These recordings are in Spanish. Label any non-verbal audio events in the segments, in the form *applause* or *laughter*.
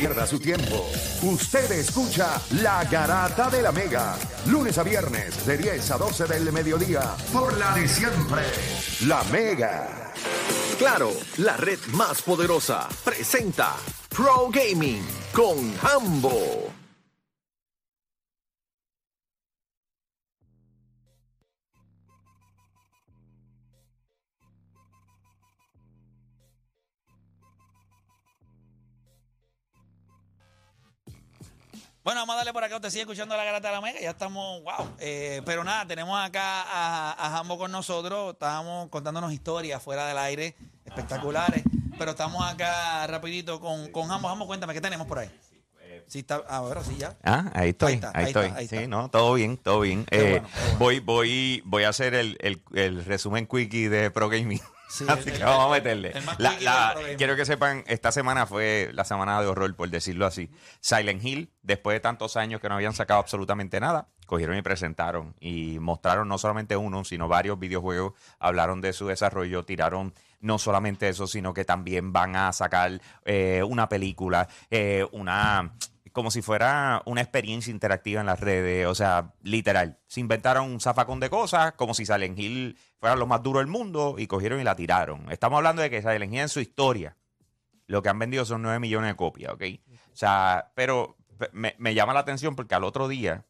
pierda su tiempo. Usted escucha La Garata de la Mega. Lunes a viernes de 10 a 12 del mediodía. Por la de siempre. La Mega. Claro, la red más poderosa presenta Pro Gaming con Hambo. Bueno, vamos a darle por acá. Usted sigue escuchando la garata de la mega. Ya estamos, wow. Eh, pero nada, tenemos acá a, a Jambo con nosotros. Estábamos contándonos historias fuera del aire, espectaculares. Pero estamos acá rapidito con, con Jambo. Jambo, cuéntame, ¿qué tenemos por ahí? Sí, está, ahora sí ya. Ah, ahí estoy, Ahí está, ahí estoy. está, ahí sí, no, todo bien, todo bien. Eh, bueno, qué bueno. Voy, voy, voy a hacer el, el- el resumen quickie de Pro Gaming. Sí, Así el- que el- vamos a meterle. La- la- quiero que sepan, esta semana fue la semana de horror, por decirlo así. Silent Hill, después de tantos años que no habían sacado absolutamente nada, cogieron y presentaron y mostraron no solamente uno, sino varios videojuegos, hablaron de su desarrollo, tiraron no solamente eso, sino que también van a sacar eh, una película, eh, una como si fuera una experiencia interactiva en las redes, o sea, literal. Se inventaron un zafacón de cosas, como si Silent Hill fuera lo más duro del mundo, y cogieron y la tiraron. Estamos hablando de que Silent Hill en su historia, lo que han vendido son 9 millones de copias, ¿ok? O sea, pero pe- me, me llama la atención porque al otro día,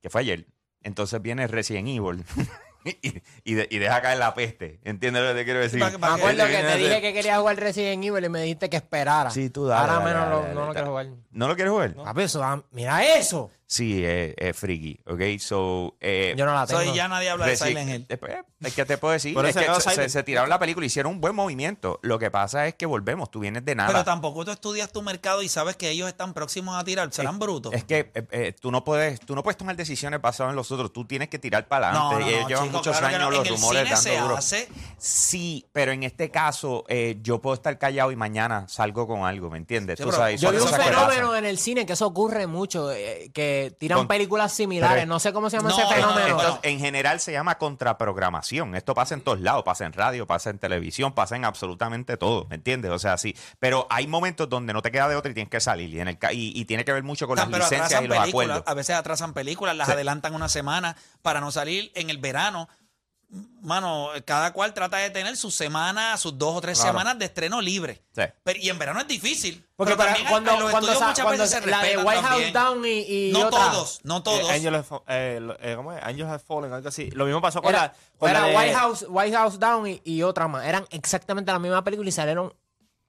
que fue ayer, entonces viene Resident Evil *laughs* *laughs* y, y de- y deja caer la peste. ¿Entiendes lo que te quiero decir? que- Me acuerdo que Viene te de- dije que quería jugar Resident Evil y me dijiste que esperara. Sí, tú dale, Ahora dale, menos dale, lo- dale, no lo quiero jugar. ¿No lo quieres jugar? Papi, eso da- mira eso. Sí, es, es friki, ¿ok? So, eh, Yo no la tengo. Soy ya nadie habla de Reci- Silent Hill. Después, es que te puedo decir, Por es eso que quedó se, Silent. se tiraron la película, hicieron un buen movimiento. Lo que pasa es que volvemos, tú vienes de nada. Pero tampoco tú estudias tu mercado y sabes que ellos están próximos a tirar. Serán brutos. Es que eh, eh, tú no puedes, tú no puedes tomar decisiones basadas en los otros. Tú tienes que tirar para No, adelante. no, Ellos no, llevan chico, muchos claro que años no. los En el rumores cine dando duro. hace. Sí, pero en este caso eh, yo puedo estar callado y mañana salgo con algo, ¿me entiendes? Sí, Tú pero sabes, Yo son vi un cosas que fenómeno en el cine que eso ocurre mucho, eh, que tiran Con- películas similares. Pero- no sé cómo se llama No, ese no, no, fenómeno. Entonces, en general se llama contraprogramación. Esto pasa en todos lados, pasa en radio, pasa en televisión, pasa en absolutamente todo, ¿me entiendes? O sea, sí. Pero hay momentos donde no te queda de otra y tienes que salir. Y, en el, ca- y, y tiene que ver mucho con las pero licencias atrasan y los películas, acuerdos. a veces atrasan películas, las Sí. adelantan una semana para no salir en el verano. Mano, cada cual trata de tener sus semanas, sus dos o tres Claro. semanas de estreno libre. Sí. Pero- y en verano es difícil. Porque pero para- también hay- cuando, los cuando, estudios sa- muchas cuando veces se la de White House. Down y, y no otra. todos, no todos. Eh, Angel has, eh, eh, ¿cómo es? Angels Have Fallen, algo así. Lo mismo pasó con Era, la. Con era la de- White, House, White House Down y, y otra más. Eran exactamente la misma película y salieron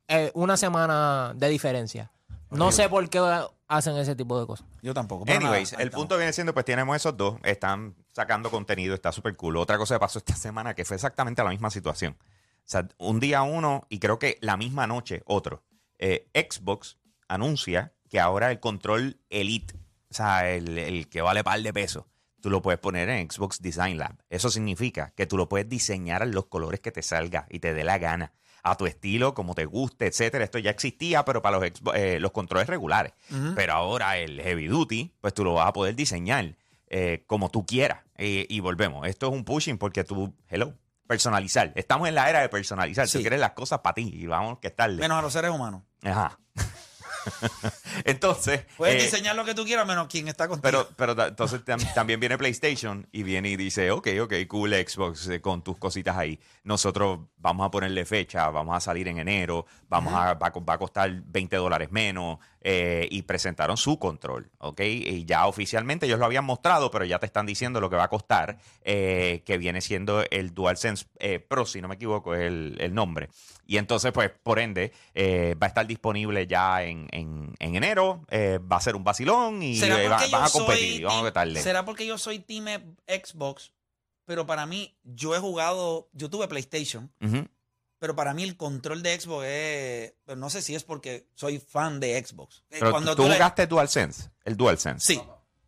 eh, una semana de diferencia. No sé por qué hacen ese tipo de cosas. Yo tampoco. Anyways, nada, el estamos. punto viene siendo, pues tenemos esos dos, están sacando contenido, está súper cool. Otra cosa que pasó esta semana que fue exactamente la misma situación. O sea, un día uno y creo que la misma noche otro. Eh, Xbox anuncia que ahora el control Elite, o sea, el, el que vale par de pesos, tú lo puedes poner en Xbox Design Lab. Eso significa que tú lo puedes diseñar en los colores que te salga y te dé la gana, a tu estilo, como te guste, etcétera. Esto ya existía, pero para los, Xbox- eh, los controles regulares. Pero ahora el Heavy Duty, pues tú lo vas a poder diseñar eh, como tú quieras. Eh, y volvemos. Esto es un pushing porque tú, hello, personalizar. Estamos en la era de personalizar. Sí. Tú quieres las cosas para ti y vamos que estarle. Menos a los seres humanos. Ajá. *laughs* *laughs* Entonces. Puedes eh, diseñar lo que tú quieras, menos quien está contigo. pero, pero entonces tam- también viene PlayStation y viene y dice, ok, ok, cool Xbox eh, con tus cositas ahí. Nosotros vamos a ponerle fecha, vamos a salir en enero, vamos a, va, a co- va a costar 20 dólares menos eh, y presentaron su control, ok. Y ya oficialmente ellos lo habían mostrado, pero ya te están diciendo lo que va a costar, que viene siendo el DualSense Pro, si no me equivoco, es el, el nombre. Y entonces, pues, por ende, va a estar disponible ya en, en- en enero, eh, va a ser un vacilón y ¿Será eh, va- a competir. vamos a. ¿Será porque yo soy team Xbox? Pero para mí, yo he jugado, yo tuve PlayStation, pero para mí el control de Xbox es, pero no sé si es porque soy fan de Xbox. Eh, Pero Cuando tú, tú jugaste DualSense, el DualSense. Sí.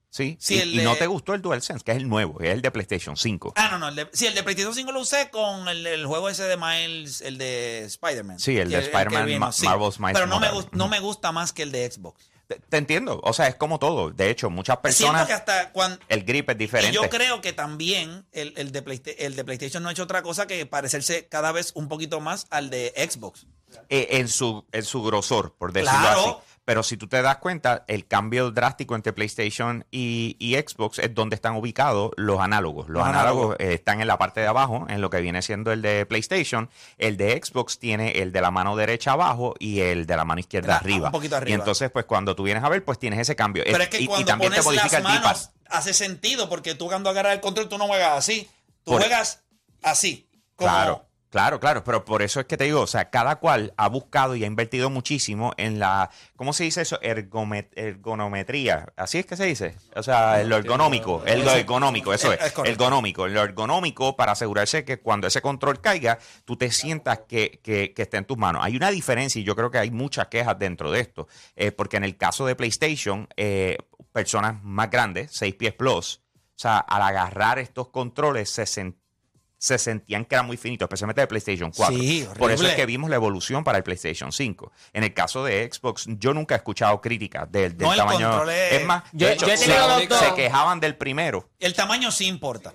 Sí. Sí, y, el y de- no te gustó el DualSense, que es el nuevo, que es el de PlayStation 5. Ah, no, no. El de, sí, el de PlayStation 5 lo usé con el, el juego ese de Miles, el de Spider-Man. Sí, el de Spider-Man, Ma- Marvel's Miles Pero no me, no gusta más que el de Xbox. Te, te entiendo, o sea, es como todo. De hecho, muchas Siento personas, que hasta cuando... el grip es Y diferente. yo creo que también el, el de el de PlayStation no ha hecho otra cosa que parecerse cada vez un poquito más al de Xbox. Eh, en, su, en su grosor, por decirlo Claro. así. Pero si tú te das cuenta, el cambio drástico entre PlayStation y, y Xbox es donde están ubicados los análogos. Los, Los análogos, análogos. están en la parte de abajo, en lo que viene siendo el de PlayStation. El de Xbox tiene el de la mano derecha abajo y el de la mano izquierda arriba. un poquito arriba. Y entonces, pues cuando tú vienes a ver, pues tienes ese cambio. Pero es que y, y cuando también te pones modifica las el manos, hace sentido, porque tú cuando agarras el control, tú no juegas así. Tú Por- juegas así. Como, Claro, claro, claro, pero por eso es que te digo, o sea, cada cual ha buscado y ha invertido muchísimo en la, ¿cómo se dice eso? Ergome- ergonometría, así es que se dice, o sea, lo ergonómico, el lo ergonómico, eso Es- ergonómico, lo ergonómico para asegurarse que cuando ese control caiga, tú te sientas que, que, que esté en tus manos. Hay una diferencia y yo creo que hay muchas quejas dentro de esto, eh, porque en el caso de PlayStation, eh, personas más grandes, 6 pies plus, o sea, al agarrar estos controles se sentían se sentían que era muy finito, especialmente de PlayStation 4. Sí, Por eso es que vimos la evolución para el PlayStation 5. En el caso de Xbox, yo nunca he escuchado críticas del, del No, el tamaño. control es- más, Yo- de hecho, yo he se, quejaban del primero. El tamaño sí importa.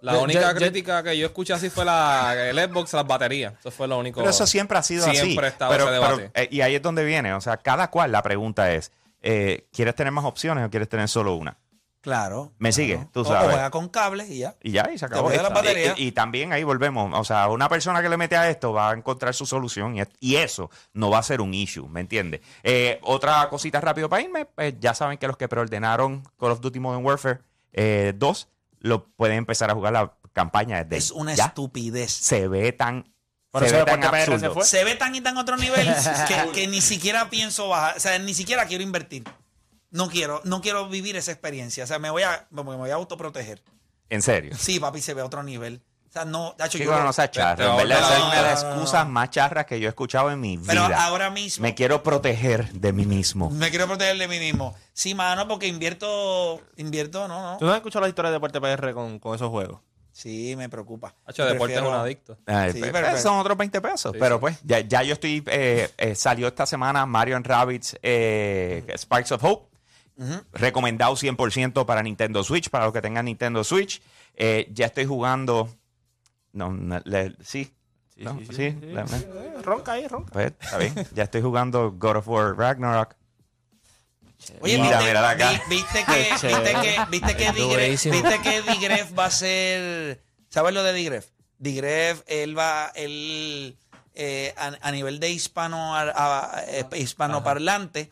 La Yo- única yo- yo- crítica que yo escuché así fue la, el Xbox, las baterías. Eso fue lo único. Pero eso siempre ha sido así. Siempre ha estado pero, ese debate. pero, eh, y ahí es donde viene. O sea, cada cual la pregunta es: eh, ¿quieres tener más opciones o quieres tener solo una? Claro. Me sigue, claro. tú O- sabes. O juega con cables y ya. Y ya, y se acabó. Te la Y- batería. Y, y también ahí volvemos. O sea, una persona que le mete a esto va a encontrar su solución y, es- y eso no va a ser un issue, ¿me entiendes? Eh, otra cosita rápido para irme. pues, ya saben que los que preordenaron Call of Duty Modern Warfare eh, 2 lo pueden empezar a jugar la campaña desde Es una ya. estupidez. Se ve tan, se ve tan se absurdo. fue. Se ve tan y tan a otro nivel que, *laughs* que ni siquiera pienso bajar. O sea, ni siquiera quiero invertir. No quiero, no quiero vivir esa experiencia. O sea, me voy a, me voy a autoproteger. En serio. Sí, papi, se ve a otro nivel. O sea, no, Nacho, Sí, yo- no sea te charra. En verdad, esa es una de las No, no, no, excusas no. más charras que yo he escuchado en mi Pero vida. ahora mismo. Me quiero proteger de mí mismo. Me quiero proteger de mí mismo. Sí, mano, porque invierto, invierto, no, ¿Tú no. no has escuchado la historia de Deporte PR con, con esos juegos? Sí, me preocupa. Hacho, deporte es un adicto. Ay, Sí, pero- pero- son otros 20 pesos. pero pues, ya, ya yo estoy. eh, eh, salió esta semana Mario and Rabbids eh, Sparks of Hope. Recomendado 100% para Nintendo Switch, para los que tengan Nintendo Switch. Eh, ya estoy jugando. No, no, le- sí. No, sí, Eh, ronca ahí, ronca. pues, está bien. *laughs* Ya estoy jugando God of War Ragnarok. Oye, Mira, viste, mira acá. vi- viste que, viste que, viste que Digref, Durísimo. viste que Digref va a ser, ¿sabes lo de Digref? Digref, él va, él, eh, a, a nivel de hispano, a- a- hispanoparlante,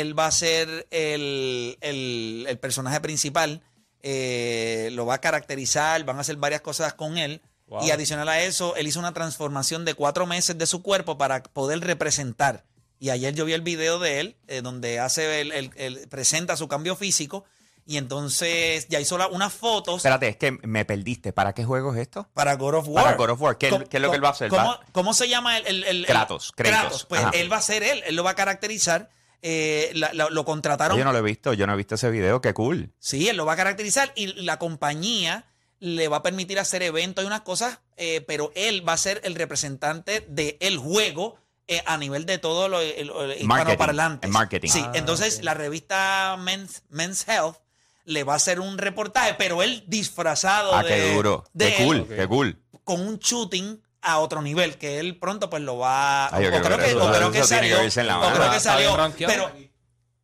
él va a ser el, el- el personaje principal, eh, lo va a caracterizar, van a hacer varias cosas con él. Wow. Y adicional a eso, él hizo una transformación de cuatro meses de su cuerpo para poder representar. Y ayer yo vi el video de él, eh, donde hace el, el- el- presenta su cambio físico. Y entonces ya hizo la- unas fotos Espérate, es que me perdiste. ¿Para qué juego es esto? para God of War. Para God of War. ¿Qué- ¿Cómo- qué es lo que él va a hacer? ¿Cómo, se llama el, el- Kratos, Kratos. Pues Ajá. él va a ser él, él lo va a caracterizar. Eh, la- la- lo contrataron Yo no lo he visto, yo no he visto ese video. Qué cool. Sí, él lo va a caracterizar y la compañía le va a permitir hacer eventos y unas cosas, eh, pero él va a ser el representante del juego eh, a nivel de todo lo, el hispanoparlante. en marketing. Sí, Ah, entonces la revista Men's, Men's Health le va a hacer un reportaje, pero él disfrazado Ah, de, qué duro. de Qué él, cool, qué cool. con un shooting a otro nivel, que él pronto pues lo va Ay, yo o creo que, eso. o creo que Eso tiene que salió, en la o creo que salió, pero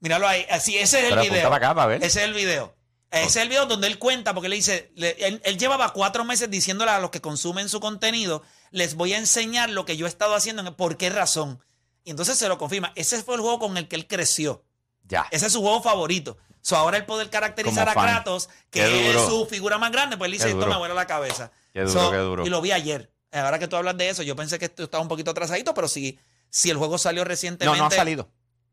míralo ahí, así ese es el Pero video. para acá para ver. Ese es el video. Ese es el video donde él cuenta, porque le dice, le- él, él llevaba cuatro meses diciéndole a los que consumen su contenido, les voy a enseñar lo que yo he estado haciendo, por qué razón. Y entonces se lo confirma. Ese fue el juego con el que él creció. Ya. Ese es su juego favorito. So, ahora el poder caracterizar a. Kratos, que es su figura más grande, pues él dice, esto me vuela la cabeza. Qué duro, So, qué duro. Y lo vi ayer. Ahora que tú hablas de eso, yo pensé que esto estaba un poquito atrasadito, pero si, si el juego salió No, recientemente. no ha salido.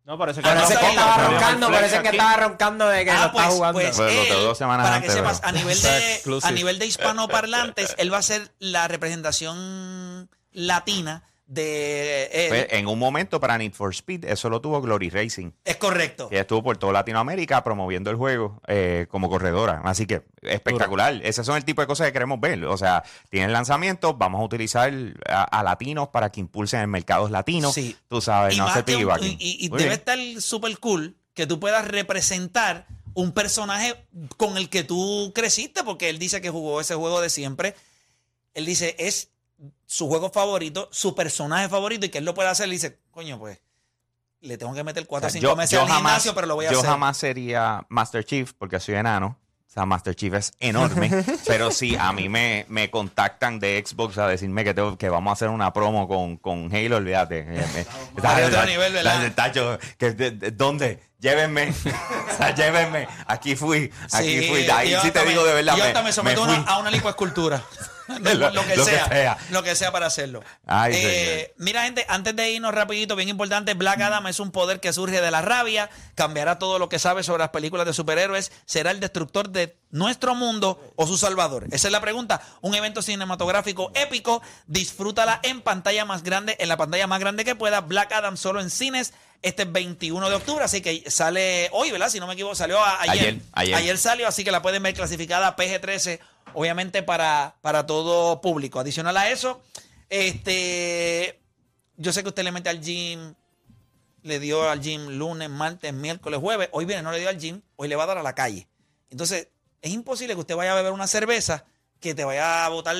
No, parece que Ah, no, Parece no, que no, estaba no, no, roncando, no, parece no, que estaba roncando de que lo Ah, está pues, jugando. pues Pues lo él, tengo dos semanas para antes, que sepas, a nivel de a nivel de hispanoparlantes, él va a ser la representación latina de. Pues, en un momento para Need for Speed, eso lo tuvo Glory Racing. es correcto. Que estuvo por toda Latinoamérica promoviendo el juego eh, como corredora. Así que espectacular. Esos son el tipo de cosas que queremos ver. O sea, tienen lanzamientos, vamos a utilizar a, a latinos para que impulsen el mercado latino. Sí. Tú sabes, no un- piggybacking. y, y debe bien. estar súper cool que tú puedas representar un personaje con el que tú creciste, porque él dice que jugó ese juego de siempre. Él dice, es su juego favorito, su personaje favorito, y que él lo puede hacer. Él dice, coño, pues, le tengo que meter 4 o O sea, 5 meses al gimnasio, pero lo voy a yo hacer. jamás sería Master Chief porque soy enano. O sea, Master Chief es enorme. *laughs* pero sí, a mí me, me contactan de Xbox a decirme que, tengo, que vamos a hacer una promo con, con Halo, olvídate. ¿Dónde? Llévenme. *laughs* *laughs* o sea, llévenme. Aquí fui. Aquí fui. Ahí yo sí te digo me- de verdad. Yo me- hasta me someto me a una lipoescultura. *laughs* Lo- lo, que lo que sea, sea. Lo que sea para hacerlo. Ay, Eh, mira, gente, antes de irnos rapidito, bien importante, Black Adam es un poder que surge de la rabia, cambiará todo lo que sabe sobre las películas de superhéroes, será el destructor de nuestro mundo o su salvador. Esa es la pregunta. Un evento cinematográfico épico, disfrútala en pantalla más grande, en la pantalla más grande que pueda. Black Adam solo en cines. Este es 21 de octubre, así que sale hoy, ¿verdad? Si no me equivoco, salió a- ayer. Ayer, ayer. salió, así que la pueden ver clasificada PG-13, obviamente para, para todo público. Adicional a eso, este, yo sé que usted le mete al gym, le dio al gym lunes, martes, miércoles, jueves. Hoy viene, no le dio al gym, hoy le va a dar a la calle. Entonces, es imposible que usted vaya a beber una cerveza que te vaya a botar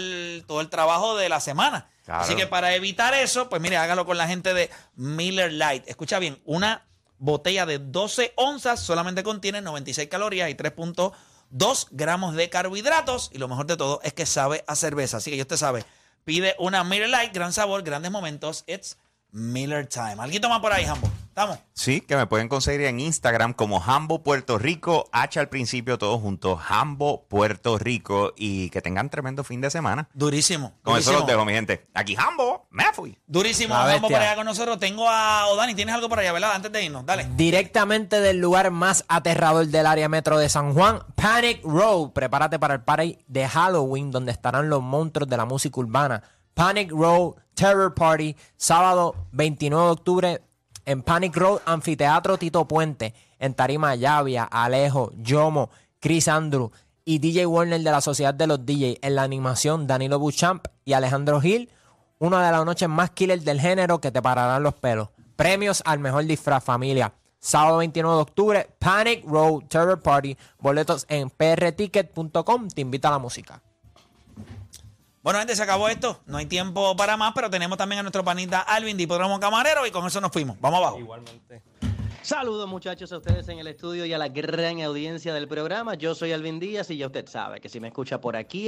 todo el trabajo de la semana. Claro. Así que para evitar eso, pues mire, hágalo con la gente de Miller Light. Escucha bien, una botella de 12 onzas solamente contiene 96 calorías y 3.2 gramos de carbohidratos. Y lo mejor de todo es que sabe a cerveza. Así que ya usted sabe, pide una Miller Light, gran sabor, grandes momentos. It's Miller Time. ¿Alguien más por ahí, Jambo? ¿Estamos? Sí, que me pueden conseguir en Instagram como Hambo Puerto Rico, H al principio, todos juntos, Hambo Puerto Rico, y que tengan tremendo fin de semana. Durísimo. Con eso los dejo, mi gente. Aquí Hambo, me fui. Durísimo, La Jambo bestia. por allá con nosotros. Tengo a Odani, ¿tienes algo por allá, verdad? Antes de irnos, dale. Directamente del lugar más aterrador del área metro de San Juan, Panic Row. Prepárate para el party de Halloween, donde estarán los monstruos de la música urbana. Panic Row Terror Party, sábado 29 de octubre en Panic Road, Anfiteatro Tito Puente, en Tarima Llavia, Alejo, Yomo, Chris Andrew y DJ Warner de la Sociedad de los DJ. En la animación, Danilo Buchamp y Alejandro Gil. Una de las noches más killer del género que te pararán los pelos. Premios al mejor disfraz familia. Sábado 29 de octubre, Panic Road Terror Party. Boletos en prticket.com. Te invita a la música. Bueno, gente, se acabó esto. No hay tiempo para más, pero tenemos también a nuestro panita Alvin, Hipódromo Camarero, y con eso nos fuimos. Vamos abajo. Igualmente. Saludos muchachos a ustedes en el estudio y a la gran audiencia del programa. Yo soy Alvin Díaz y ya usted sabe que si me escucha por aquí